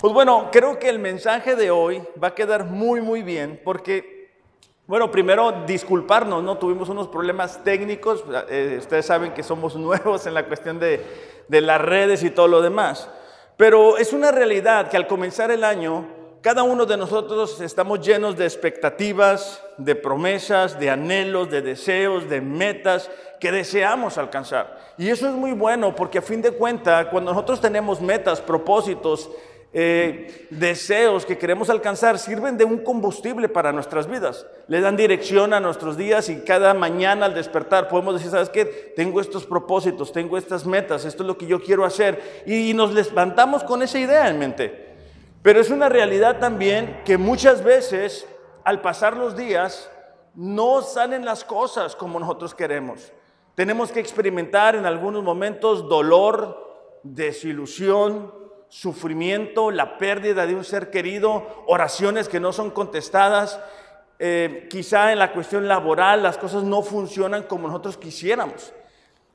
Pues bueno, creo que el mensaje de hoy va a quedar muy, muy bien porque, bueno, primero disculparnos, ¿no? Tuvimos unos problemas técnicos, eh, ustedes saben que somos nuevos en la cuestión de, de las redes y todo lo demás, pero es una realidad que al comenzar el año, cada uno de nosotros estamos llenos de expectativas, de promesas, de anhelos, de deseos, de metas que deseamos alcanzar. Y eso es muy bueno porque a fin de cuentas, cuando nosotros tenemos metas, propósitos, eh, deseos que queremos alcanzar sirven de un combustible para nuestras vidas. Le dan dirección a nuestros días y cada mañana al despertar podemos decir, ¿sabes qué? Tengo estos propósitos, tengo estas metas, esto es lo que yo quiero hacer. Y, y nos levantamos con esa idea en mente. Pero es una realidad también que muchas veces al pasar los días no salen las cosas como nosotros queremos. Tenemos que experimentar en algunos momentos dolor, desilusión, sufrimiento, la pérdida de un ser querido, oraciones que no son contestadas. Eh, quizá en la cuestión laboral las cosas no funcionan como nosotros quisiéramos.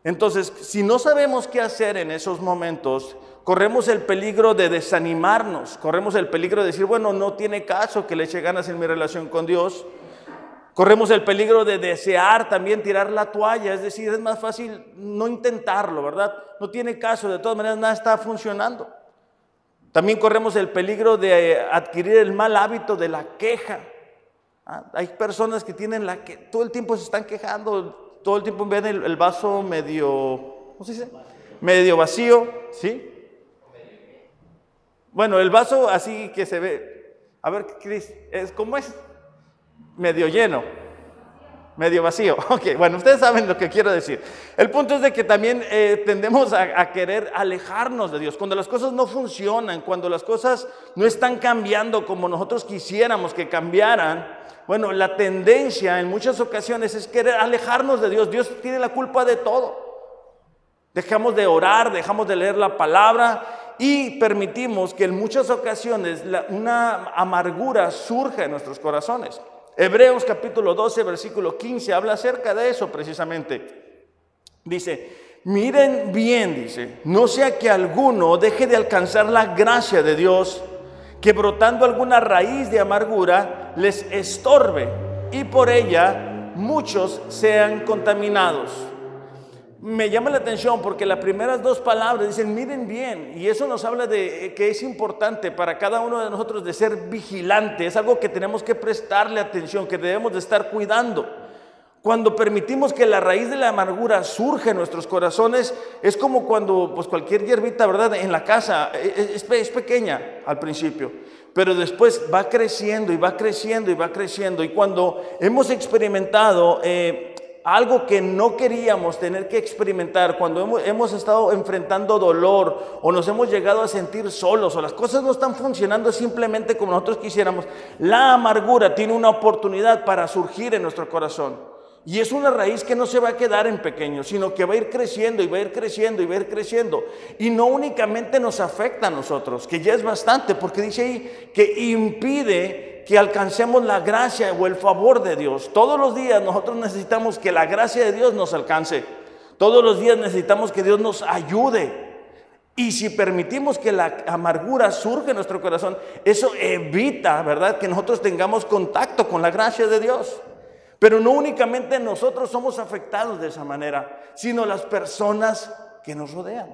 Entonces, si no sabemos qué hacer en esos momentos, corremos el peligro de desanimarnos, corremos el peligro de decir, bueno, no tiene caso que le eche ganas en mi relación con Dios. Corremos el peligro de desear también tirar la toalla, es decir, es más fácil no intentarlo, ¿verdad? No tiene caso, de todas maneras nada está funcionando. También corremos el peligro de adquirir el mal hábito de la queja. Ah, hay personas que tienen la que todo el tiempo se están quejando, todo el tiempo ven el, vaso medio, ¿cómo se dice? Medio vacío, ¿sí? Bueno, el vaso así que se ve, a ver, Cris, es cómo es medio lleno medio vacío. Ok, bueno, ustedes saben lo que quiero decir. El punto es de que también eh, tendemos a, querer alejarnos de Dios. Cuando las cosas no funcionan, cuando las cosas no están cambiando como nosotros quisiéramos que cambiaran, bueno, la tendencia en muchas ocasiones es querer alejarnos de Dios. Dios tiene la culpa de todo. Dejamos de orar, dejamos de leer la palabra y permitimos que en muchas ocasiones la, una amargura surja en nuestros corazones. Hebreos capítulo 12, versículo 15 habla acerca de eso precisamente. Dice, miren bien, dice, no sea que alguno deje de alcanzar la gracia de Dios, que brotando alguna raíz de amargura les estorbe y por ella muchos sean contaminados me llama la atención porque las primeras dos palabras dicen, miren bien, y eso nos habla de que es importante para cada uno de nosotros de ser vigilante, es algo que tenemos que prestarle atención, que debemos de estar cuidando. Cuando permitimos que la raíz de la amargura surge en nuestros corazones, es como cuando pues cualquier hierbita, ¿verdad? En la casa e, e, es, es pequeña al principio, pero después va creciendo y va creciendo y va creciendo. Y cuando hemos experimentado... Eh, algo que no queríamos tener que experimentar cuando hemos, estado enfrentando dolor o nos hemos llegado a sentir solos o las cosas no están funcionando simplemente como nosotros quisiéramos, la amargura tiene una oportunidad para surgir en nuestro corazón. Y es una raíz que no se va a quedar en pequeño, sino que va a ir creciendo y va a ir creciendo y va a ir creciendo. Y no únicamente nos afecta a nosotros, que ya es bastante, porque dice ahí que impide que alcancemos la gracia o el favor de Dios. Todos los días nosotros necesitamos que la gracia de Dios nos alcance. Todos los días necesitamos que Dios nos ayude. Y si permitimos que la amargura surge en nuestro corazón, eso evita, ¿verdad?, que nosotros tengamos contacto con la gracia de Dios. Pero no únicamente nosotros somos afectados de esa manera, sino las personas que nos rodean.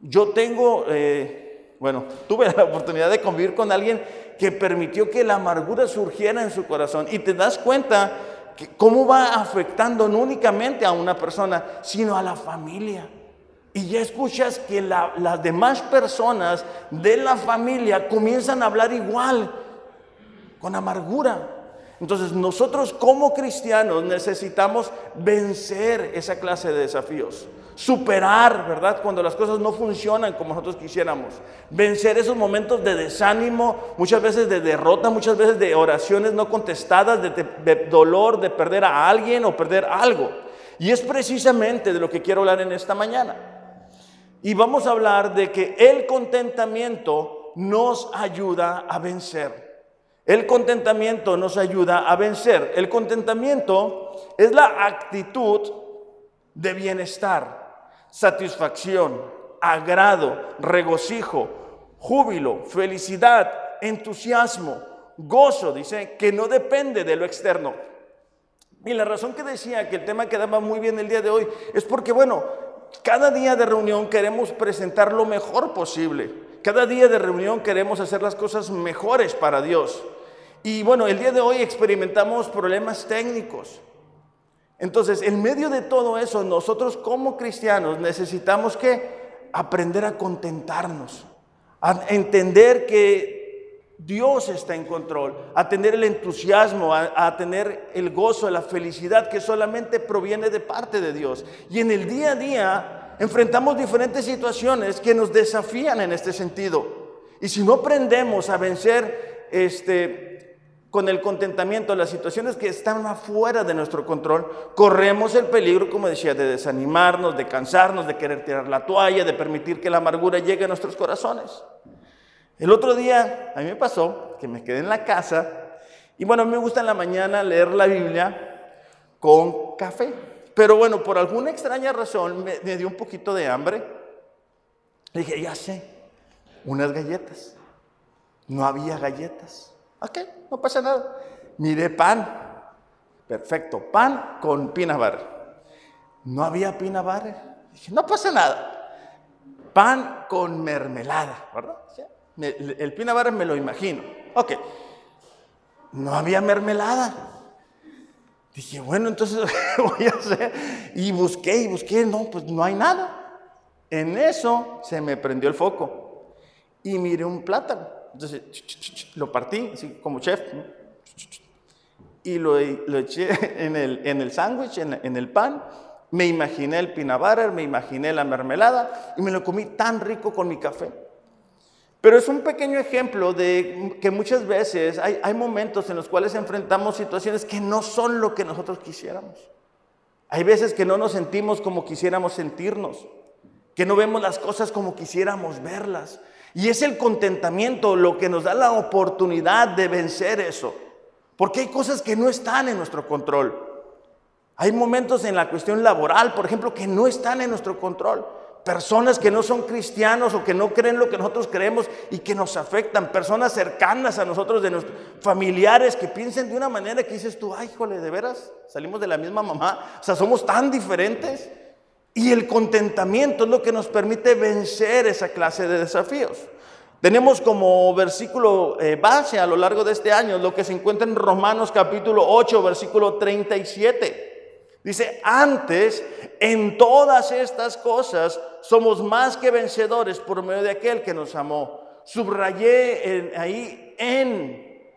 Yo tengo, eh, bueno, tuve la oportunidad de convivir con alguien que permitió que la amargura surgiera en su corazón. Y te das cuenta que cómo va afectando no únicamente a una persona, sino a la familia. Y ya escuchas que las demás personas de la familia comienzan a hablar igual, con amargura. Entonces nosotros como cristianos necesitamos vencer esa clase de desafíos superar, ¿verdad? Cuando las cosas no funcionan como nosotros quisiéramos. Vencer esos momentos de desánimo, muchas veces de derrota, muchas veces de oraciones no contestadas, de, dolor, de perder a alguien o perder algo. Y es precisamente de lo que quiero hablar en esta mañana. Y vamos a hablar de que el contentamiento nos ayuda a vencer. El contentamiento nos ayuda a vencer. El contentamiento es la actitud de bienestar satisfacción, agrado, regocijo, júbilo, felicidad, entusiasmo, gozo, dice, que no depende de lo externo. Y la razón que decía que el tema quedaba muy bien el día de hoy es porque, bueno, cada día de reunión queremos presentar lo mejor posible. Cada día de reunión queremos hacer las cosas mejores para Dios. Y bueno, el día de hoy experimentamos problemas técnicos. Entonces, en medio de todo eso, nosotros como cristianos necesitamos que aprender a contentarnos, a entender que Dios está en control, a tener el entusiasmo, a, tener el gozo, la felicidad que solamente proviene de parte de Dios. Y en el día a día enfrentamos diferentes situaciones que nos desafían en este sentido. Y si no aprendemos a vencer este, con el contentamiento las situaciones que están afuera de nuestro control, corremos el peligro, como decía, de desanimarnos, de cansarnos, de querer tirar la toalla, de permitir que la amargura llegue a nuestros corazones. El otro día a mí me pasó que me quedé en la casa y bueno, me gusta en la mañana leer la Biblia con café. Pero bueno, por alguna extraña razón me, dio un poquito de hambre. dije, ya sé, unas galletas. No había galletas. Ok, no pasa nada. Miré pan. Perfecto, pan con butter. No había butter. Dije, no pasa nada. Pan con mermelada, ¿verdad? el pinabar me lo imagino. Ok. No había mermelada. Dije, bueno, entonces, ¿qué voy a hacer? Y busqué y busqué, no, pues no hay nada. En eso se me prendió el foco y miré un plátano. Entonces, lo partí, así como chef, y lo, eché en el, en el sándwich, en, en, el pan. Me imaginé el peanut me imaginé la mermelada y me lo comí tan rico con mi café. Pero es un pequeño ejemplo de que muchas veces hay, momentos en los cuales enfrentamos situaciones que no son lo que nosotros quisiéramos. Hay veces que no nos sentimos como quisiéramos sentirnos, que no vemos las cosas como quisiéramos verlas. Y es el contentamiento lo que nos da la oportunidad de vencer eso. Porque hay cosas que no están en nuestro control. Hay momentos en la cuestión laboral, por ejemplo, que no están en nuestro control personas que no son cristianos o que no creen lo que nosotros creemos y que nos afectan, personas cercanas a nosotros, de nuestros familiares que piensen de una manera que dices tú, ay, híjole, de veras, salimos de la misma mamá, o sea, somos tan diferentes. Y el contentamiento es lo que nos permite vencer esa clase de desafíos. Tenemos como versículo eh, base a lo largo de este año lo que se encuentra en Romanos capítulo 8, versículo 37. Dice, antes, en todas estas cosas, somos más que vencedores por medio de aquel que nos amó. Subrayé ahí en,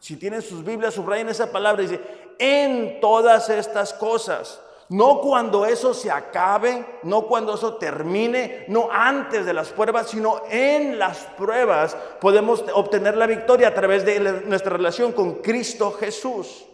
si tienen sus Biblias, subrayen esa palabra, dice, en todas estas cosas. No cuando eso se acabe, no cuando eso termine, no antes de las pruebas, sino en las pruebas podemos obtener la victoria a través de nuestra relación con Cristo Jesús.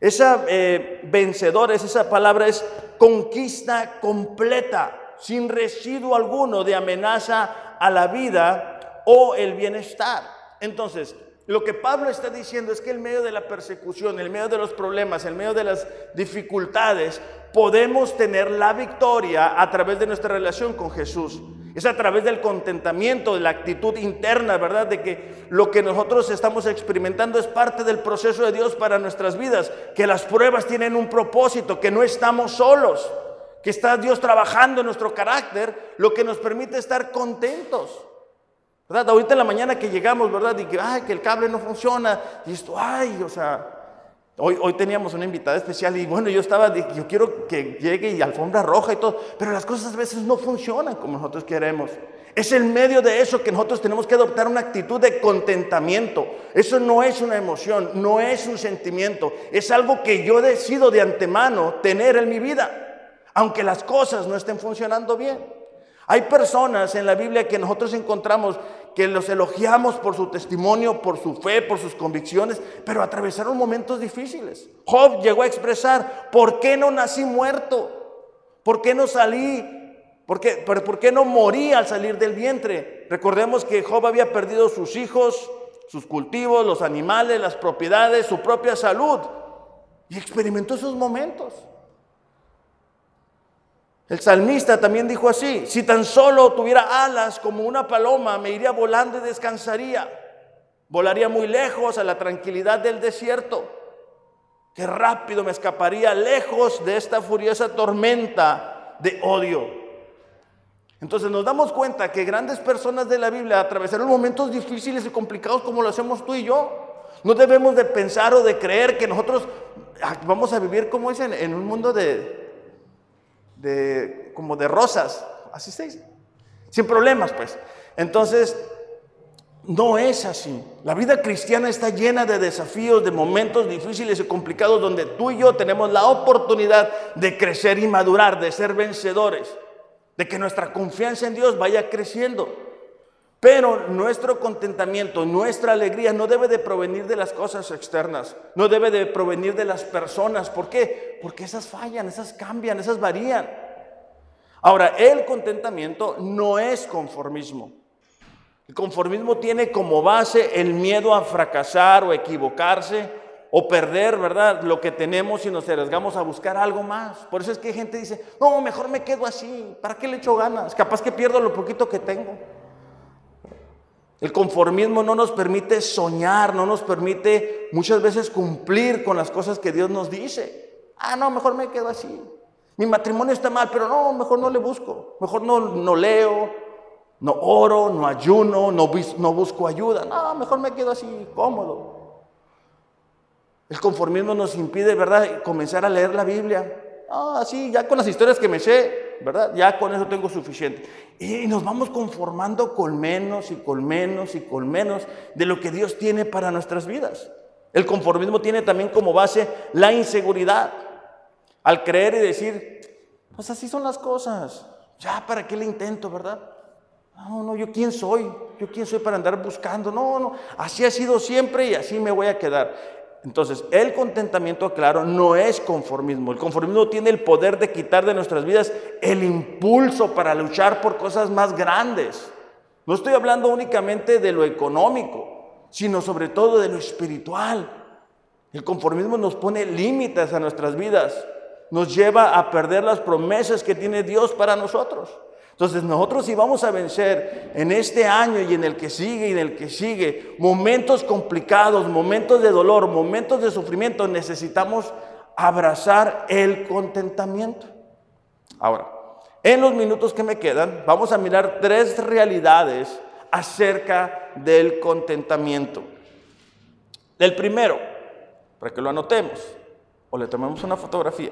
Esa eh, vencedores, esa palabra es conquista completa, sin residuo alguno de amenaza a la vida o el bienestar. Entonces, lo que Pablo está diciendo es que en medio de la persecución, en medio de los problemas, en medio de las dificultades, podemos tener la victoria a través de nuestra relación con Jesús. Es a través del contentamiento, de la actitud interna, ¿verdad? De que lo que nosotros estamos experimentando es parte del proceso de Dios para nuestras vidas, que las pruebas tienen un propósito, que no estamos solos, que está Dios trabajando en nuestro carácter, lo que nos permite estar contentos. ¿Verdad? Ahorita en la mañana que llegamos, ¿verdad? Y que, ay, que el cable no funciona. Y esto, ay, o sea, Hoy, hoy, teníamos una invitada especial y bueno, yo estaba, yo quiero que llegue y alfombra roja y todo, pero las cosas a veces no funcionan como nosotros queremos. Es el medio de eso que nosotros tenemos que adoptar una actitud de contentamiento. Eso no es una emoción, no es un sentimiento, es algo que yo decido de antemano tener en mi vida, aunque las cosas no estén funcionando bien. Hay personas en la Biblia que nosotros encontramos que los elogiamos por su testimonio, por su fe, por sus convicciones, pero atravesaron momentos difíciles. Job llegó a expresar, ¿por qué no nací muerto? ¿Por qué no salí? ¿Por qué, por, qué no morí al salir del vientre? Recordemos que Job había perdido sus hijos, sus cultivos, los animales, las propiedades, su propia salud. Y experimentó esos momentos. El salmista también dijo así, si tan solo tuviera alas como una paloma, me iría volando y descansaría. Volaría muy lejos a la tranquilidad del desierto. Qué rápido me escaparía lejos de esta furiosa tormenta de odio. Entonces nos damos cuenta que grandes personas de la Biblia atravesaron momentos difíciles y complicados como lo hacemos tú y yo. No debemos de pensar o de creer que nosotros ah, vamos a vivir como es en un mundo de, de, como de rosas, así se sin problemas pues. Entonces, no es así. La vida cristiana está llena de desafíos, de momentos difíciles y complicados donde tú y yo tenemos la oportunidad de crecer y madurar, de ser vencedores, de que nuestra confianza en Dios vaya creciendo. Pero nuestro contentamiento, nuestra alegría no debe de provenir de las cosas externas, no debe de provenir de las personas. ¿Por qué? Porque esas fallan, esas cambian, esas varían. Ahora, el contentamiento no es conformismo. El conformismo tiene como base el miedo a fracasar o equivocarse o perder, ¿verdad? Lo que tenemos y nos arriesgamos a buscar algo más. Por eso es que gente dice, no, mejor me quedo así, ¿para qué le echo ganas? Capaz que pierdo lo poquito que tengo. El conformismo no nos permite soñar, no nos permite muchas veces cumplir con las cosas que Dios nos dice. Ah, no, mejor me quedo así. Mi matrimonio está mal, pero no, mejor no le busco. Mejor no, no leo, no oro, no ayuno, no, no busco ayuda. No, mejor me quedo así, cómodo. El conformismo nos impide, ¿verdad?, comenzar a leer la Biblia. Ah, sí, ya con las historias que me sé, ¿verdad? Ya con eso tengo suficiente. Y nos vamos conformando con menos y con menos y con menos de lo que Dios tiene para nuestras vidas. El conformismo tiene también como base la inseguridad. Al creer y decir, pues así son las cosas. Ya, ¿para qué le intento, verdad? No, no, yo quién soy, yo quién soy para andar buscando. No, no, así ha sido siempre y así me voy a quedar. Entonces, el contentamiento, claro, no es conformismo. El conformismo tiene el poder de quitar de nuestras vidas el impulso para luchar por cosas más grandes. No estoy hablando únicamente de lo económico, sino sobre todo de lo espiritual. El conformismo nos pone límites a nuestras vidas, nos lleva a perder las promesas que tiene Dios para nosotros. Entonces nosotros si vamos a vencer en este año y en el que sigue y en el que sigue momentos complicados, momentos de dolor, momentos de sufrimiento, necesitamos abrazar el contentamiento. Ahora, en los minutos que me quedan, vamos a mirar tres realidades acerca del contentamiento. El primero, para que lo anotemos o le tomemos una fotografía,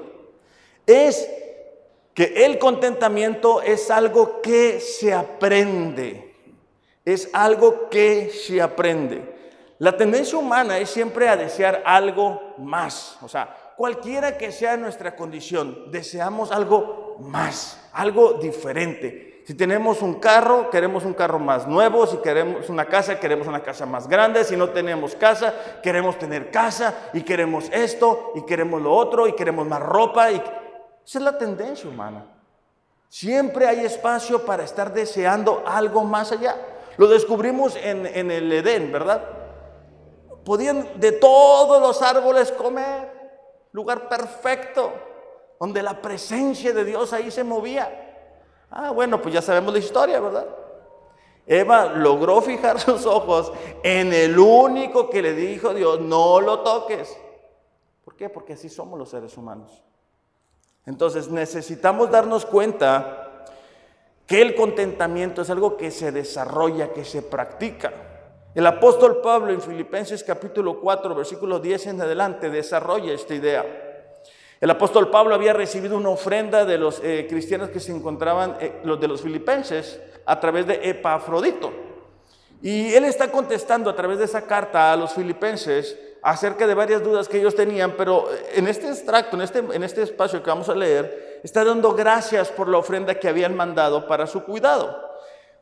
es que el contentamiento es algo que se aprende, es algo que se aprende. La tendencia humana es siempre a desear algo más, o sea, cualquiera que sea nuestra condición, deseamos algo más, algo diferente. Si tenemos un carro, queremos un carro más nuevo. Si queremos una casa, queremos una casa más grande. Si no tenemos casa, queremos tener casa. Y queremos esto, y queremos lo otro, y queremos más ropa. Y esa es la tendencia humana. Siempre hay espacio para estar deseando algo más allá. Lo descubrimos en, el Edén, ¿verdad? Podían de todos los árboles comer. Lugar perfecto, donde la presencia de Dios ahí se movía. Ah, bueno, pues ya sabemos la historia, ¿verdad? Eva logró fijar sus ojos en el único que le dijo Dios, no lo toques. ¿Por qué? Porque así somos los seres humanos. Entonces necesitamos darnos cuenta que el contentamiento es algo que se desarrolla, que se practica. El apóstol Pablo en Filipenses capítulo 4, versículo 10 en adelante, desarrolla esta idea. El apóstol Pablo había recibido una ofrenda de los eh, cristianos que se encontraban, eh, los de los filipenses, a través de Epafrodito. Y él está contestando a través de esa carta a los filipenses acerca de varias dudas que ellos tenían, pero en este extracto, en este, en este espacio que vamos a leer, está dando gracias por la ofrenda que habían mandado para su cuidado.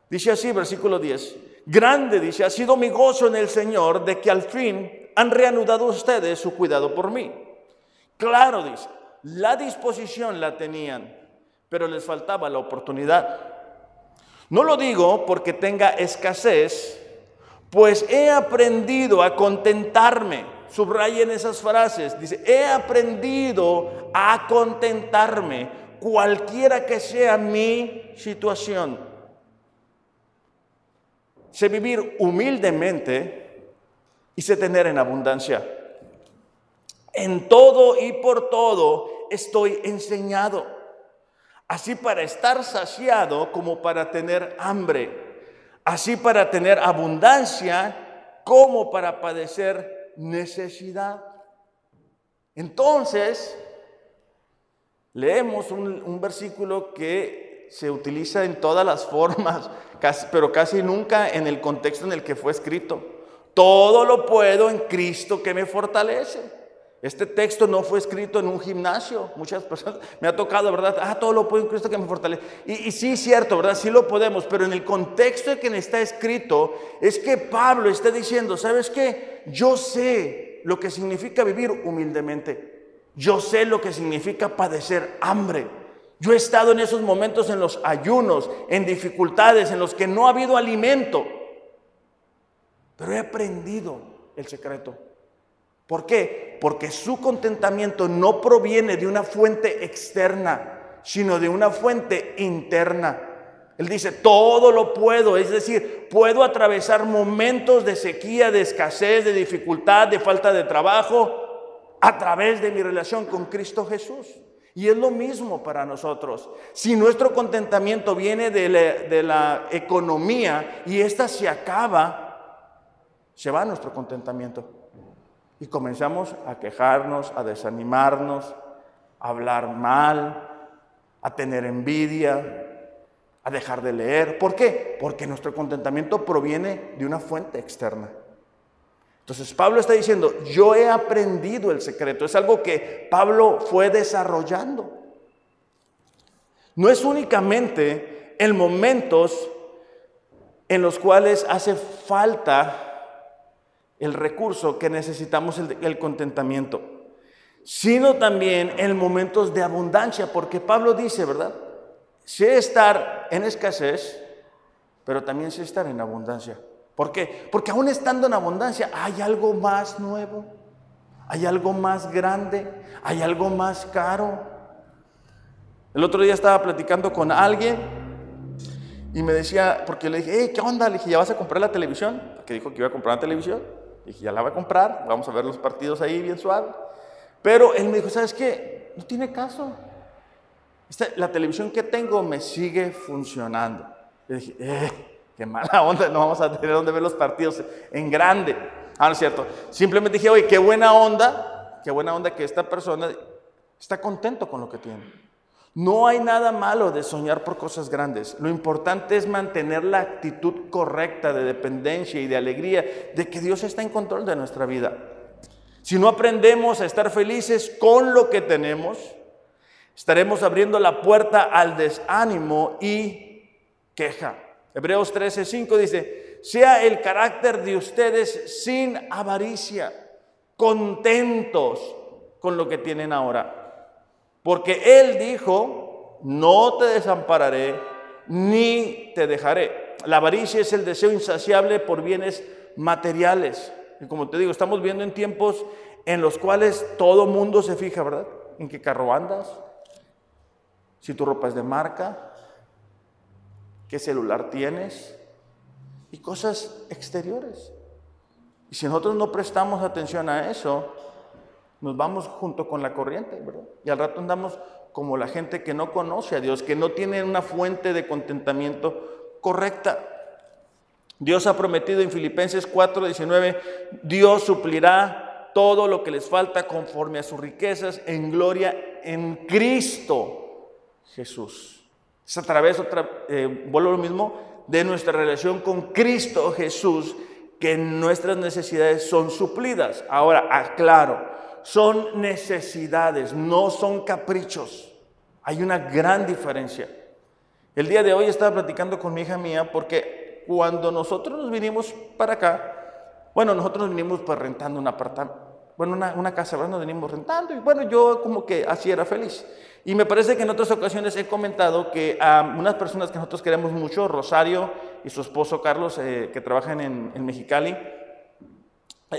Dice así, versículo 10, grande, dice, ha sido mi gozo en el Señor de que al fin han reanudado ustedes su cuidado por mí. Claro, dice, la disposición la tenían, pero les faltaba la oportunidad. No lo digo porque tenga escasez, pues he aprendido a contentarme. Subrayen esas frases. Dice, he aprendido a contentarme cualquiera que sea mi situación. Sé vivir humildemente y sé tener en abundancia. En todo y por todo estoy enseñado, así para estar saciado como para tener hambre, así para tener abundancia como para padecer necesidad. Entonces, leemos un, versículo que se utiliza en todas las formas, pero casi nunca en el contexto en el que fue escrito. Todo lo puedo en Cristo que me fortalece. Este texto no fue escrito en un gimnasio. Muchas personas me ha tocado, ¿verdad? Ah, todo lo puedo en Cristo que me fortalece. Y, y sí, cierto, ¿verdad? Sí lo podemos, pero en el contexto en que está escrito es que Pablo está diciendo, ¿sabes qué? Yo sé lo que significa vivir humildemente. Yo sé lo que significa padecer hambre. Yo he estado en esos momentos en los ayunos, en dificultades, en los que no ha habido alimento. Pero he aprendido el secreto. ¿Por qué? Porque su contentamiento no proviene de una fuente externa, sino de una fuente interna. Él dice, todo lo puedo, es decir, puedo atravesar momentos de sequía, de escasez, de dificultad, de falta de trabajo, a través de mi relación con Cristo Jesús. Y es lo mismo para nosotros. Si nuestro contentamiento viene de la, de la economía y ésta se acaba, se va nuestro contentamiento. Y comenzamos a quejarnos, a desanimarnos, a hablar mal, a tener envidia, a dejar de leer. ¿Por qué? Porque nuestro contentamiento proviene de una fuente externa. Entonces Pablo está diciendo, yo he aprendido el secreto. Es algo que Pablo fue desarrollando. No es únicamente en momentos en los cuales hace falta el recurso que necesitamos, el, contentamiento, sino también en momentos de abundancia, porque Pablo dice, ¿verdad? Sé estar en escasez, pero también sé estar en abundancia. ¿Por qué? Porque aún estando en abundancia hay algo más nuevo, hay algo más grande, hay algo más caro. El otro día estaba platicando con alguien y me decía, porque le dije, ¿qué onda? Le dije, ¿ya vas a comprar la televisión? Que dijo que iba a comprar la televisión. Dije, ya la voy a comprar, vamos a ver los partidos ahí bien suave. Pero él me dijo, ¿sabes qué? No tiene caso. la televisión que tengo me sigue funcionando. Le dije, eh, qué mala onda, no vamos a tener donde ver los partidos en grande. Ah, no es cierto. Simplemente dije, oye, qué buena onda, qué buena onda que esta persona está contento con lo que tiene. No hay nada malo de soñar por cosas grandes. Lo importante es mantener la actitud correcta de dependencia y de alegría de que Dios está en control de nuestra vida. Si no aprendemos a estar felices con lo que tenemos, estaremos abriendo la puerta al desánimo y queja. Hebreos 13:5 dice, sea el carácter de ustedes sin avaricia, contentos con lo que tienen ahora. Porque Él dijo, no te desampararé ni te dejaré. La avaricia es el deseo insaciable por bienes materiales. Y como te digo, estamos viendo en tiempos en los cuales todo mundo se fija, ¿verdad? En qué carro andas, si tu ropa es de marca, qué celular tienes y cosas exteriores. Y si nosotros no prestamos atención a eso, nos vamos junto con la corriente. Y al rato andamos como la gente que no conoce a Dios, que no tiene una fuente de contentamiento correcta. Dios ha prometido en Filipenses 4:19, Dios suplirá todo lo que les falta conforme a sus riquezas en gloria en Cristo Jesús. Es a través, otra, eh, vuelvo lo mismo, de nuestra relación con Cristo Jesús que nuestras necesidades son suplidas. Ahora, aclaro, son necesidades, no son caprichos. Hay una gran diferencia. El día de hoy estaba platicando con mi hija mía porque cuando nosotros nos vinimos para acá, bueno, nosotros nos vinimos pues rentando un apartamento, bueno, una, casa, ¿verdad? Nos venimos rentando y bueno, yo como que así era feliz. Y me parece que en otras ocasiones he comentado que a unas personas que nosotros queremos mucho, Rosario y su esposo Carlos, eh, que trabajan en, en Mexicali,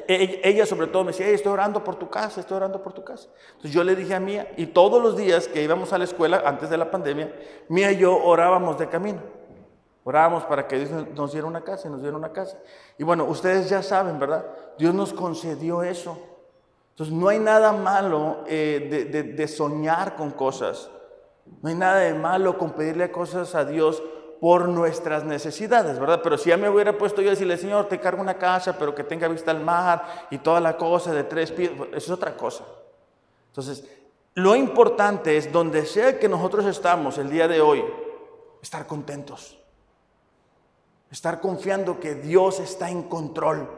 ella sobre todo me decía, estoy orando por tu casa, estoy orando por tu casa. Entonces yo le dije a Mía, y todos los días que íbamos a la escuela, antes de la pandemia, Mía y yo orábamos de camino. Orábamos para que Dios nos diera una casa y nos diera una casa. Y bueno, ustedes ya saben, ¿verdad? Dios nos concedió eso. Entonces no hay nada malo eh, de, soñar con cosas. No hay nada de malo con pedirle cosas a Dios por nuestras necesidades, ¿verdad? Pero si ya me hubiera puesto yo a decirle, Señor, te cargo una casa, pero que tenga vista al mar y toda la cosa de tres pies, eso es otra cosa. Entonces, lo importante es, donde sea que nosotros estamos el día de hoy, estar contentos. Estar confiando que Dios está en control.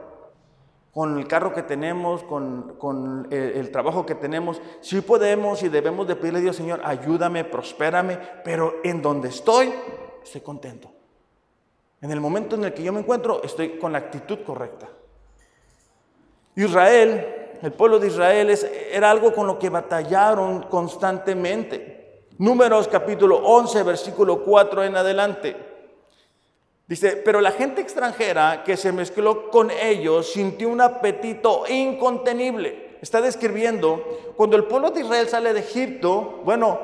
Con el carro que tenemos, con, el, el, trabajo que tenemos, sí podemos y debemos de pedirle a Dios, Señor, ayúdame, prospérame, pero en donde estoy, estoy contento. En el momento en el que yo me encuentro, estoy con la actitud correcta. Israel, el pueblo de Israel era algo con lo que batallaron constantemente. Números capítulo 11, versículo 4 en adelante. Dice, pero la gente extranjera que se mezcló con ellos sintió un apetito incontenible. Está describiendo cuando el pueblo de Israel sale de Egipto, bueno,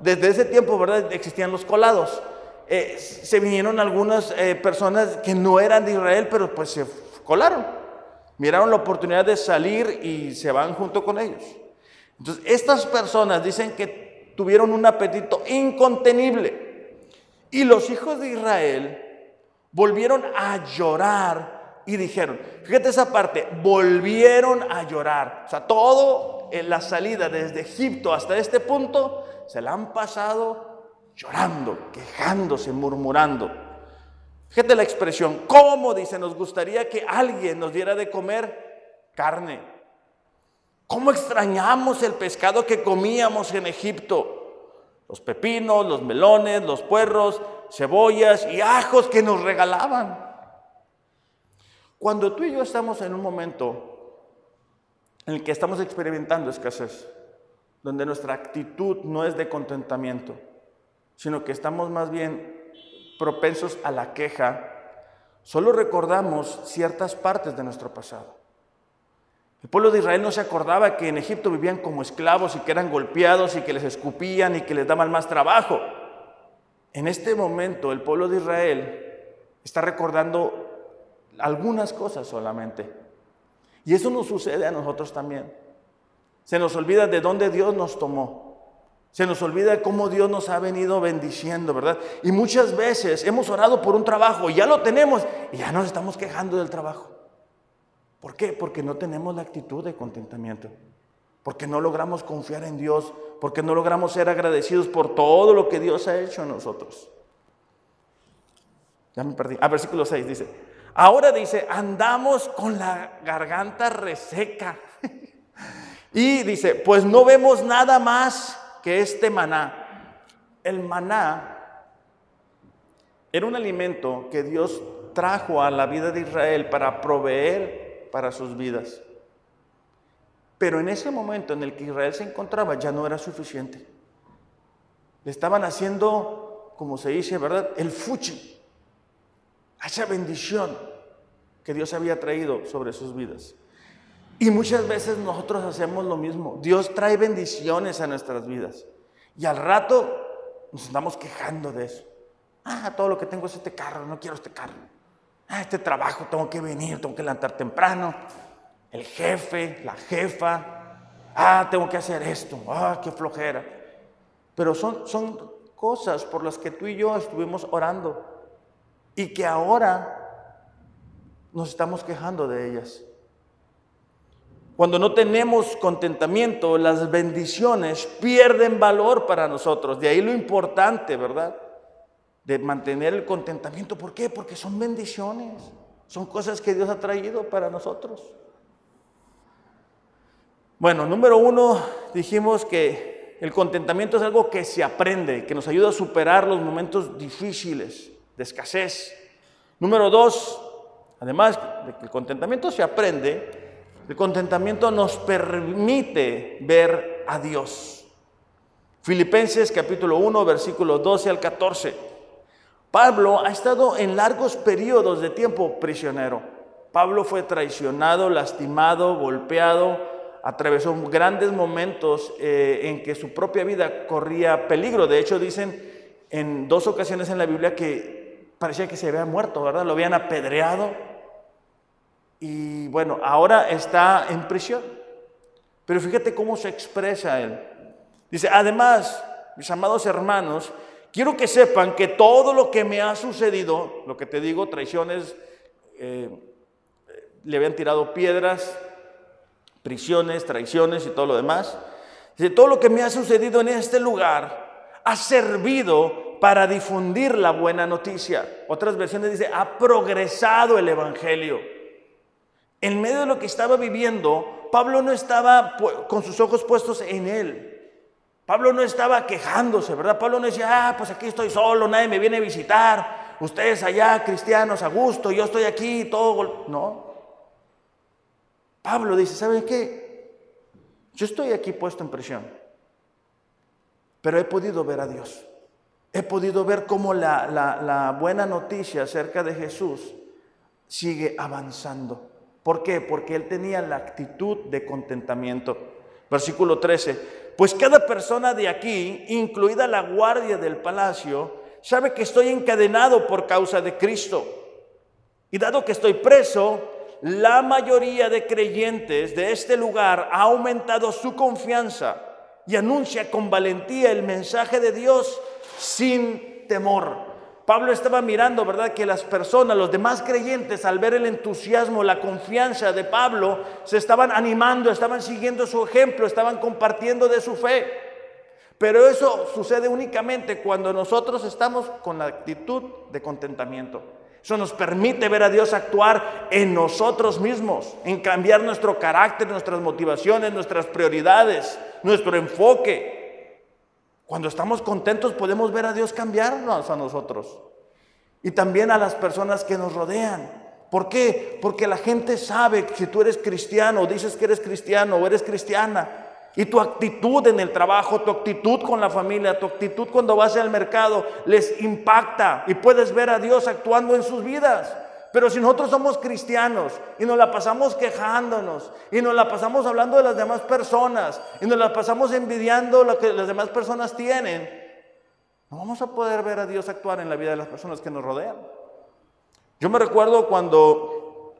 desde ese tiempo, ¿verdad? Existían los colados. Eh, se vinieron algunas eh, personas que no eran de Israel, pero pues se colaron. Miraron la oportunidad de salir y se van junto con ellos. Entonces, estas personas dicen que tuvieron un apetito incontenible. Y los hijos de Israel volvieron a llorar y dijeron, fíjate esa parte, volvieron a llorar. O sea, todo en la salida desde Egipto hasta este punto se la han pasado llorando, quejándose, murmurando. Fíjate la expresión, ¿cómo dice? Nos gustaría que alguien nos diera de comer carne. ¿Cómo extrañamos el pescado que comíamos en Egipto? Los pepinos, los melones, los puerros, cebollas y ajos que nos regalaban. Cuando tú y yo estamos en un momento en el que estamos experimentando escasez, donde nuestra actitud no es de contentamiento, sino que estamos más bien propensos a la queja, solo recordamos ciertas partes de nuestro pasado. El pueblo de Israel no se acordaba que en Egipto vivían como esclavos y que eran golpeados y que les escupían y que les daban más trabajo. En este momento el pueblo de Israel está recordando algunas cosas solamente. Y eso nos sucede a nosotros también. Se nos olvida de dónde Dios nos tomó. Se nos olvida cómo Dios nos ha venido bendiciendo, ¿verdad? Y muchas veces hemos orado por un trabajo, y ya lo tenemos y ya nos estamos quejando del trabajo. ¿Por qué? Porque no tenemos la actitud de contentamiento. Porque no logramos confiar en Dios, porque no logramos ser agradecidos por todo lo que Dios ha hecho en nosotros. Ya me perdí. Ah, versículo 6 dice, ahora dice, andamos con la garganta reseca. y dice, pues no vemos nada más que este maná, el maná era un alimento que Dios trajo a la vida de Israel para proveer para sus vidas. Pero en ese momento en el que Israel se encontraba ya no era suficiente. Le estaban haciendo, como se dice, ¿verdad? El fuchi, esa bendición que Dios había traído sobre sus vidas. Y muchas veces nosotros hacemos lo mismo. Dios trae bendiciones a nuestras vidas. Y al rato nos andamos quejando de eso. Ah, todo lo que tengo es este carro, no quiero este carro. Ah, este trabajo, tengo que venir, tengo que levantar temprano. El jefe, la jefa. Ah, tengo que hacer esto. Ah, qué flojera. Pero son, son cosas por las que tú y yo estuvimos orando y que ahora nos estamos quejando de ellas. Cuando no tenemos contentamiento, las bendiciones pierden valor para nosotros. De ahí lo importante, ¿verdad? De mantener el contentamiento. ¿Por qué? Porque son bendiciones. Son cosas que Dios ha traído para nosotros. Bueno, número uno, dijimos que el contentamiento es algo que se aprende, que nos ayuda a superar los momentos difíciles de escasez. Número dos, además de que el contentamiento se aprende, el contentamiento nos permite ver a Dios. Filipenses capítulo 1, versículos 12 al 14. Pablo ha estado en largos periodos de tiempo prisionero. Pablo fue traicionado, lastimado, golpeado, atravesó grandes momentos eh, en que su propia vida corría peligro. De hecho, dicen en dos ocasiones en la Biblia que parecía que se había muerto, ¿verdad? Lo habían apedreado. Y bueno, ahora está en prisión. Pero fíjate cómo se expresa él. Dice, además, mis amados hermanos, quiero que sepan que todo lo que me ha sucedido, lo que te digo, traiciones, eh, le habían tirado piedras, prisiones, traiciones y todo lo demás. Dice, todo lo que me ha sucedido en este lugar ha servido para difundir la buena noticia. Otras versiones dice, ha progresado el Evangelio. En medio de lo que estaba viviendo, Pablo no estaba con sus ojos puestos en él. Pablo no estaba quejándose, ¿verdad? Pablo no decía, ah, pues aquí estoy solo, nadie me viene a visitar, ustedes allá, cristianos, a gusto, yo estoy aquí, todo. No. Pablo dice, ¿saben qué? Yo estoy aquí puesto en prisión, pero he podido ver a Dios. He podido ver cómo la, la buena noticia acerca de Jesús sigue avanzando. ¿Por qué? Porque él tenía la actitud de contentamiento. Versículo 13 pues cada persona de aquí, incluida la guardia del palacio, sabe que estoy encadenado por causa de Cristo. Y dado que estoy preso, la mayoría de creyentes de este lugar ha aumentado su confianza y anuncia con valentía el mensaje de Dios sin temor. Pablo estaba mirando, ¿verdad? Que las personas, los demás creyentes, al ver el entusiasmo, la confianza de Pablo, se estaban animando, estaban siguiendo su ejemplo, estaban compartiendo de su fe. Pero eso sucede únicamente cuando nosotros estamos con la actitud de contentamiento. Eso nos permite ver a Dios actuar en nosotros mismos, en cambiar nuestro carácter, nuestras motivaciones, nuestras prioridades, nuestro enfoque. Cuando estamos contentos podemos ver a Dios cambiarnos a nosotros y también a las personas que nos rodean. ¿Por qué? Porque la gente sabe que si tú eres cristiano, dices que eres cristiano o eres cristiana, y tu actitud en el trabajo, tu actitud con la familia, tu actitud cuando vas al mercado, les impacta y puedes ver a Dios actuando en sus vidas. Pero si nosotros somos cristianos y nos la pasamos quejándonos y nos la pasamos hablando de las demás personas y nos la pasamos envidiando lo que las demás personas tienen, no vamos a poder ver a Dios actuar en la vida de las personas que nos rodean. Yo me recuerdo cuando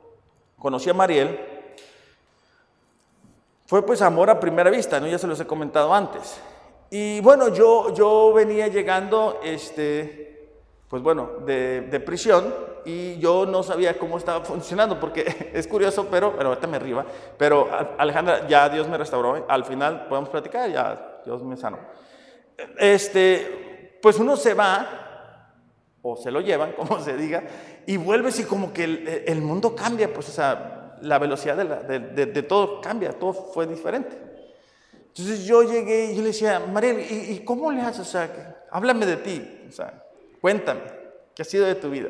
conocí a Mariel, fue pues amor a primera vista, ¿no? ya se los he comentado antes. Y bueno, yo, yo venía llegando, este, pues bueno, de, prisión y yo no sabía cómo estaba funcionando, porque es curioso, pero, pero ahorita me arriba, pero Alejandra, ya Dios me restauró, al final podemos platicar, ya Dios me sanó. Este, pues uno se va, o se lo llevan, como se diga, y vuelves y como que el, mundo cambia, pues o sea, la velocidad de, todo cambia, todo fue diferente. Entonces yo llegué y le decía, Mariel, ¿y, ¿y, cómo le haces? O sea, háblame de ti, o sea, cuéntame, ¿qué ha sido de tu vida?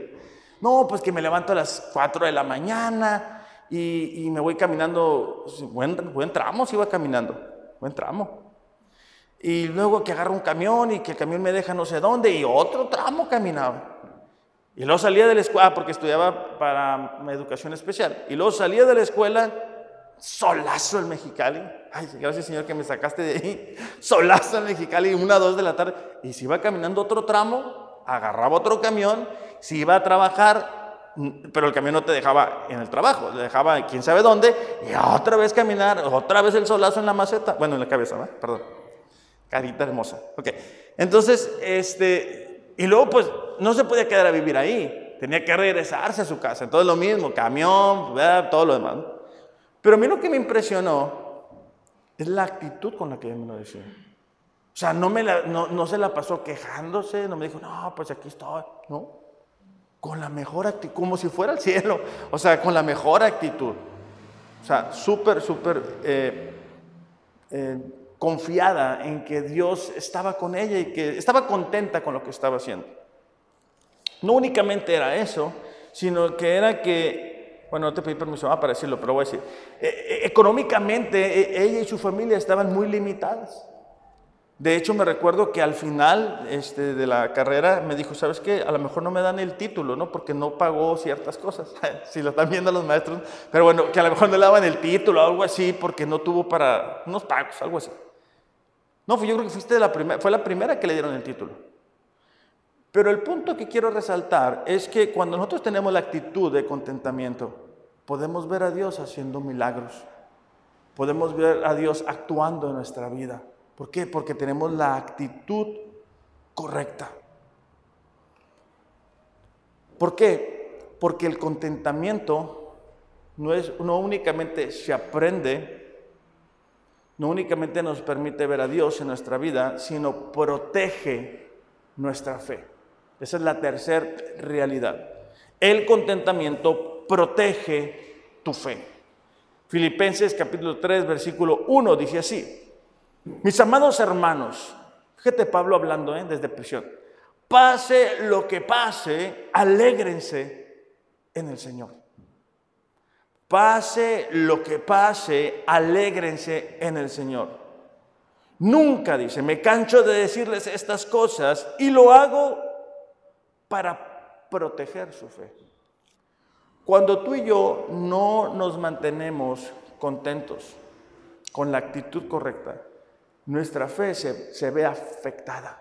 No, pues que me levanto a las 4 de la mañana y, me voy caminando, buen, buen tramo, sí iba caminando, buen tramo. Y luego que agarro un camión y que el camión me deja no sé dónde y otro tramo caminaba. Y luego salía de la escuela, porque estudiaba para educación especial. Y luego salía de la escuela, solazo el Mexicali. Ay, gracias Señor que me sacaste de ahí. Solazo el Mexicali, una, dos de la tarde. Y se iba caminando otro tramo, agarraba otro camión si iba a trabajar, pero el camión no te dejaba en el trabajo, te dejaba quién sabe dónde, y otra vez caminar, otra vez el solazo en la maceta, bueno, en la cabeza, ¿verdad? perdón. Carita hermosa. Ok. Entonces, este, y luego pues no se podía quedar a vivir ahí, tenía que regresarse a su casa. Entonces lo mismo, camión, todo lo demás. Pero a mí lo que me impresionó es la actitud con la que ella me lo decía. O sea, no, me no, no se la pasó quejándose, no me dijo, no, pues aquí estoy, no con la mejor actitud, como si fuera el cielo, o sea, con la mejor actitud. O sea, súper, súper eh, eh, confiada en que Dios estaba con ella y que estaba contenta con lo que estaba haciendo. No únicamente era eso, sino que era que, bueno, no te pedí permiso para decirlo, pero voy a decir, eh, económicamente ella y su familia estaban muy limitadas. De hecho, me recuerdo que al final este, de la carrera me dijo, ¿sabes qué? A lo mejor no me dan el título, ¿no? Porque no pagó ciertas cosas, si lo están viendo los maestros. Pero bueno, que a lo mejor no le daban el título o algo así porque no tuvo para unos pagos, algo así. No, yo creo que fuiste la primera, fue la primera que le dieron el título. Pero el punto que quiero resaltar es que cuando nosotros tenemos la actitud de contentamiento, podemos ver a Dios haciendo milagros. Podemos ver a Dios actuando en nuestra vida. ¿Por qué? Porque tenemos la actitud correcta. ¿Por qué? Porque el contentamiento no, es, no únicamente se aprende, no únicamente nos permite ver a Dios en nuestra vida, sino protege nuestra fe. Esa es la tercera realidad. El contentamiento protege tu fe. Filipenses capítulo 3, versículo 1 dice así. Mis amados hermanos, fíjate Pablo hablando ¿eh? desde prisión, pase lo que pase, alégrense en el Señor. Pase lo que pase, alégrense en el Señor. Nunca, dice, me cancho de decirles estas cosas y lo hago para proteger su fe. Cuando tú y yo no nos mantenemos contentos con la actitud correcta, nuestra fe se, ve afectada.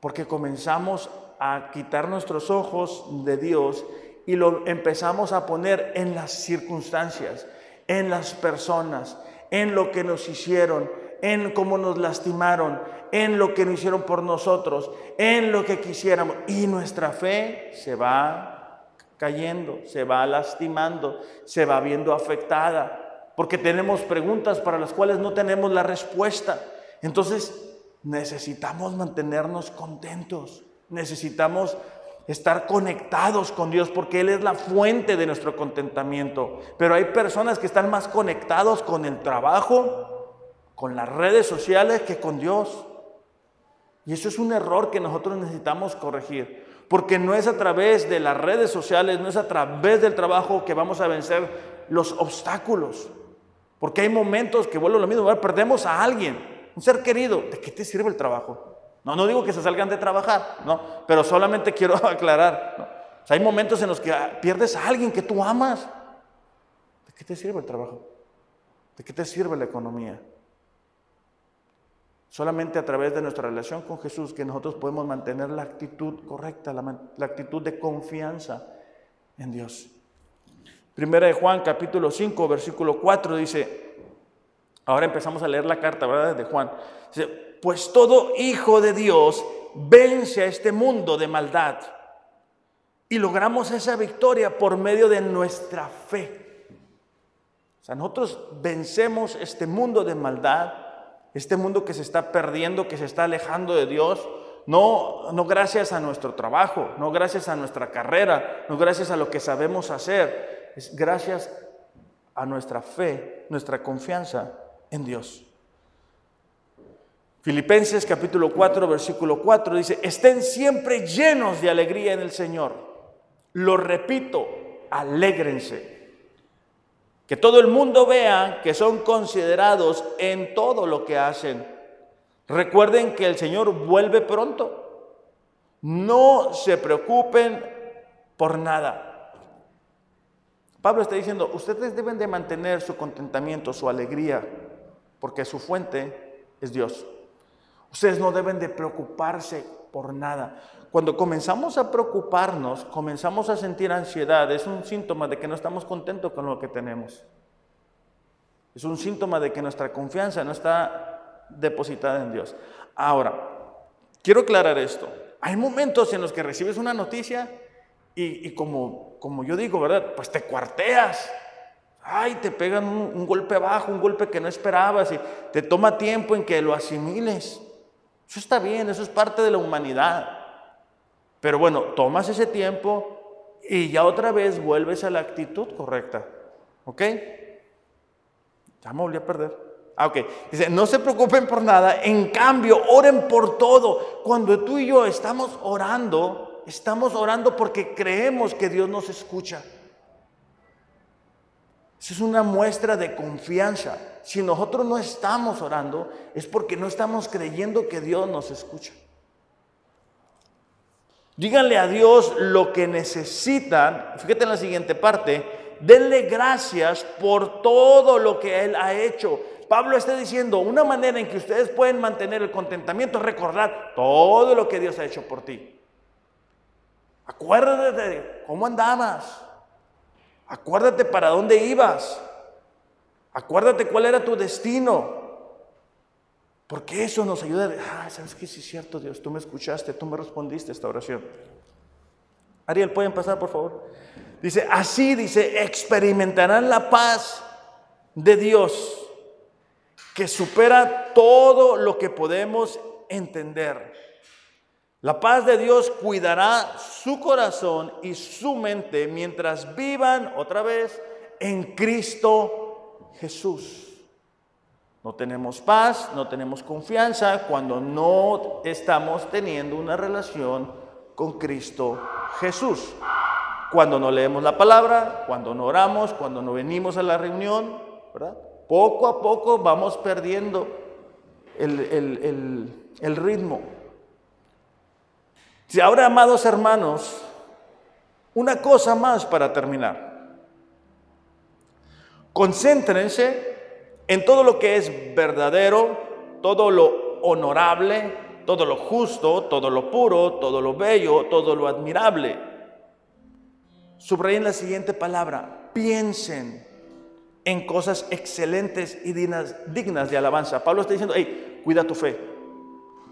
Porque comenzamos a quitar nuestros ojos de Dios y lo empezamos a poner en las circunstancias, en las personas, en lo que nos hicieron, en cómo nos lastimaron, en lo que nos hicieron por nosotros, en lo que quisiéramos. Y nuestra fe se va cayendo, se va lastimando, se va viendo afectada porque tenemos preguntas para las cuales no tenemos la respuesta. Entonces, necesitamos mantenernos contentos, necesitamos estar conectados con Dios porque Él es la fuente de nuestro contentamiento. Pero hay personas que están más conectados con el trabajo, con las redes sociales que con Dios. Y eso es un error que nosotros necesitamos corregir. Porque no es a través de las redes sociales, no es a través del trabajo que vamos a vencer los obstáculos. Porque hay momentos que vuelvo lo mismo, perdemos a alguien, un ser querido. ¿De qué te sirve el trabajo? No, no digo que se salgan de trabajar, no, pero solamente quiero aclarar. hay momentos en los que ah, pierdes a alguien que tú amas. ¿De qué te sirve el trabajo? ¿De qué te sirve la economía? Solamente a través de nuestra relación con Jesús que nosotros podemos mantener la actitud correcta, la actitud de confianza en Dios. Primera de Juan capítulo 5, versículo 4 dice, ahora empezamos a leer la carta. De Juan. Dice, pues todo hijo de Dios vence a este mundo de maldad. Y logramos esa victoria por medio de nuestra fe. O sea, nosotros vencemos este mundo de maldad, este mundo que se está perdiendo, que se está alejando de Dios, no, no gracias a nuestro trabajo, no gracias a nuestra carrera, no gracias a lo que sabemos hacer, es gracias a nuestra fe, nuestra confianza en Dios. Filipenses capítulo 4, versículo 4 dice, estén siempre llenos de alegría en el Señor. Lo repito, alégrense. Que todo el mundo vea que son considerados en todo lo que hacen. Recuerden que el Señor vuelve pronto. No se preocupen por nada. Pablo está diciendo, ustedes deben de mantener su contentamiento, su alegría, porque su fuente es Dios. Ustedes no deben de preocuparse por nada. Cuando comenzamos a preocuparnos, comenzamos a sentir ansiedad, es un síntoma de que no estamos contentos con lo que tenemos. Es un síntoma de que nuestra confianza no está depositada en Dios. Ahora, quiero aclarar esto. Hay momentos en los que recibes una noticia y, como, como yo digo, ¿verdad? Pues te cuarteas. Ay, te pegan un, golpe bajo, un golpe que no esperabas y te toma tiempo en que lo asimiles. Eso está bien, eso es parte de la humanidad. Pero bueno, tomas ese tiempo y ya otra vez vuelves a la actitud correcta. ¿Ok? Ya me volví a perder. Ah, ok. Dice, no se preocupen por nada, en cambio, oren por todo. Cuando tú y yo estamos orando, estamos orando porque creemos que Dios nos escucha. es una muestra de confianza. Si nosotros no estamos orando, es porque no estamos creyendo que Dios nos escucha. Díganle a Dios lo que necesitan. Fíjate en la siguiente parte. Denle gracias por todo lo que Él ha hecho. Pablo está diciendo, una manera en que ustedes pueden mantener el contentamiento es recordar todo lo que Dios ha hecho por ti. Acuérdate de cómo andabas. Acuérdate para dónde ibas. Acuérdate cuál era tu destino. Porque eso nos ayuda. Ah, ¿sabes qué? Sí es cierto, Dios. Tú me escuchaste, tú me respondiste esta oración. Ariel, ¿pueden pasar, por favor? Dice, así, dice, experimentarán la paz de Dios que supera todo lo que podemos entender. La paz de Dios cuidará su corazón y su mente mientras vivan otra vez en Cristo Jesús. No tenemos paz, no tenemos confianza cuando no estamos teniendo una relación con Cristo Jesús. Cuando no leemos la palabra, cuando no oramos, cuando no venimos a la reunión. Poco a poco vamos perdiendo el ritmo. Si ahora, amados hermanos, una cosa más para terminar. Concéntrense en todo lo que es verdadero, todo lo honorable, todo lo justo, todo lo puro, todo lo bello, todo lo admirable. Subrayen la siguiente palabra, piensen en cosas excelentes y dignas, de alabanza. Pablo está diciendo, hey, cuida tu fe,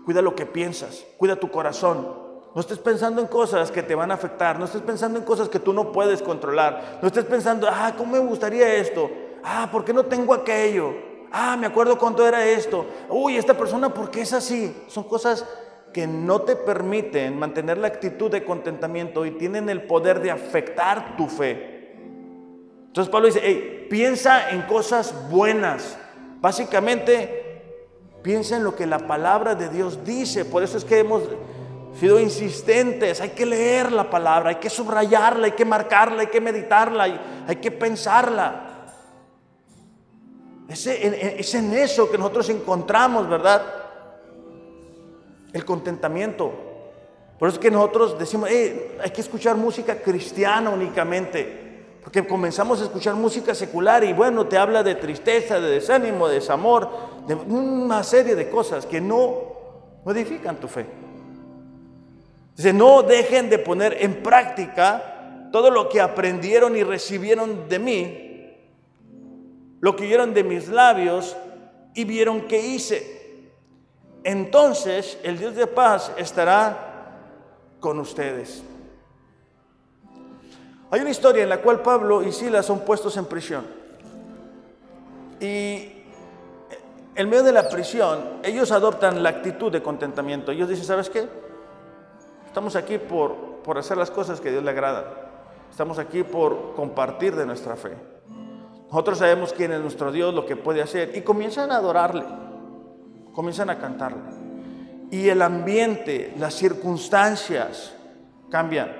cuida lo que piensas, cuida tu corazón, no estés pensando en cosas que te van a afectar. No estés pensando en cosas que tú no puedes controlar. No estés pensando, ah, ¿cómo me gustaría esto? Ah, ¿por qué no tengo aquello? Ah, me acuerdo cuánto era esto. Uy, esta persona, ¿por qué es así? Son cosas que no te permiten mantener la actitud de contentamiento y tienen el poder de afectar tu fe. Entonces Pablo dice, hey, piensa en cosas buenas. Básicamente, piensa en lo que la palabra de Dios dice. Por eso es que hemos sido insistentes. Hay que leer la palabra, hay que subrayarla, hay que marcarla, hay que meditarla, hay que pensarla. Es en, eso que nosotros encontramos, ¿verdad? El contentamiento. Por eso es que nosotros decimos, hay que escuchar música cristiana únicamente. Porque comenzamos a escuchar música secular y bueno, te habla de tristeza, de desánimo, de desamor, de una serie de cosas que no modifican tu fe. Dice, no dejen de poner en práctica todo lo que aprendieron y recibieron de mí lo que oyeron de mis labios y vieron que hice. Entonces el Dios de paz estará con ustedes. Hay una historia en la cual Pablo y Silas son puestos en prisión. Y en medio de la prisión, ellos adoptan la actitud de contentamiento. Ellos dicen, ¿sabes qué? Estamos aquí por, por hacer las cosas que Dios le agradan. Estamos aquí por compartir de nuestra fe. Nosotros sabemos quién es nuestro Dios, lo que puede hacer. Y comienzan a adorarle, comienzan a cantarle. Y el ambiente, las circunstancias cambian.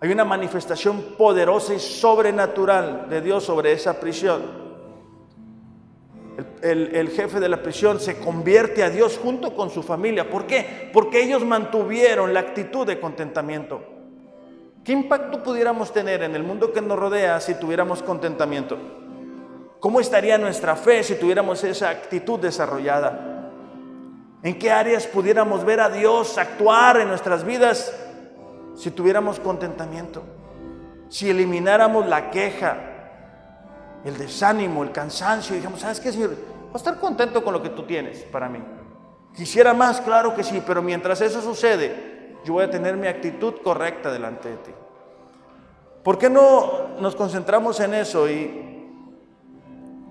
Hay una manifestación poderosa y sobrenatural de Dios sobre esa prisión. El, jefe de la prisión se convierte a Dios junto con su familia. ¿Por qué? Porque ellos mantuvieron la actitud de contentamiento. ¿Qué impacto pudiéramos tener en el mundo que nos rodea si tuviéramos contentamiento? ¿Cómo estaría nuestra fe si tuviéramos esa actitud desarrollada? ¿En qué áreas pudiéramos ver a Dios actuar en nuestras vidas si tuviéramos contentamiento? Si elimináramos la queja, el desánimo, el cansancio, y dijamos, ¿sabes qué, Señor? Voy a estar contento con lo que tú tienes para mí. Quisiera más, claro que sí, pero mientras eso sucede, yo voy a tener mi actitud correcta delante de ti. ¿Por qué no nos concentramos en eso y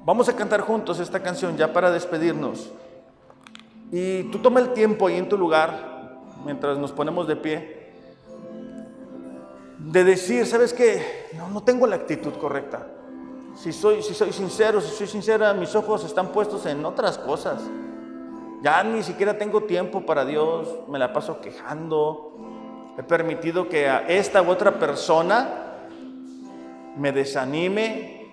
vamos a cantar juntos esta canción ya para despedirnos? Y tú toma el tiempo ahí en tu lugar, mientras nos ponemos de pie, de decir, ¿sabes qué? No, no tengo la actitud correcta. Si soy, si soy sincero, si soy sincera, mis ojos están puestos en otras cosas. Ya ni siquiera tengo tiempo para Dios, me la paso quejando. He permitido que a esta u otra persona me desanime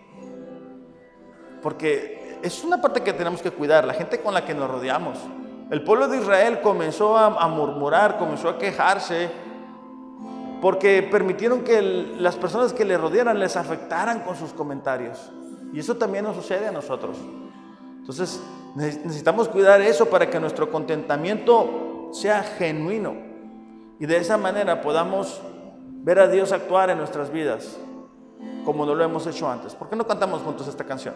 porque es una parte que tenemos que cuidar, la gente con la que nos rodeamos. El pueblo de Israel comenzó a, murmurar, comenzó a quejarse, porque permitieron que las personas que le rodearan les afectaran con sus comentarios. Y eso también nos sucede a nosotros. Entonces necesitamos cuidar eso para que nuestro contentamiento sea genuino y de esa manera podamos ver a Dios actuar en nuestras vidas como no lo hemos hecho antes. ¿Por qué no cantamos juntos esta canción?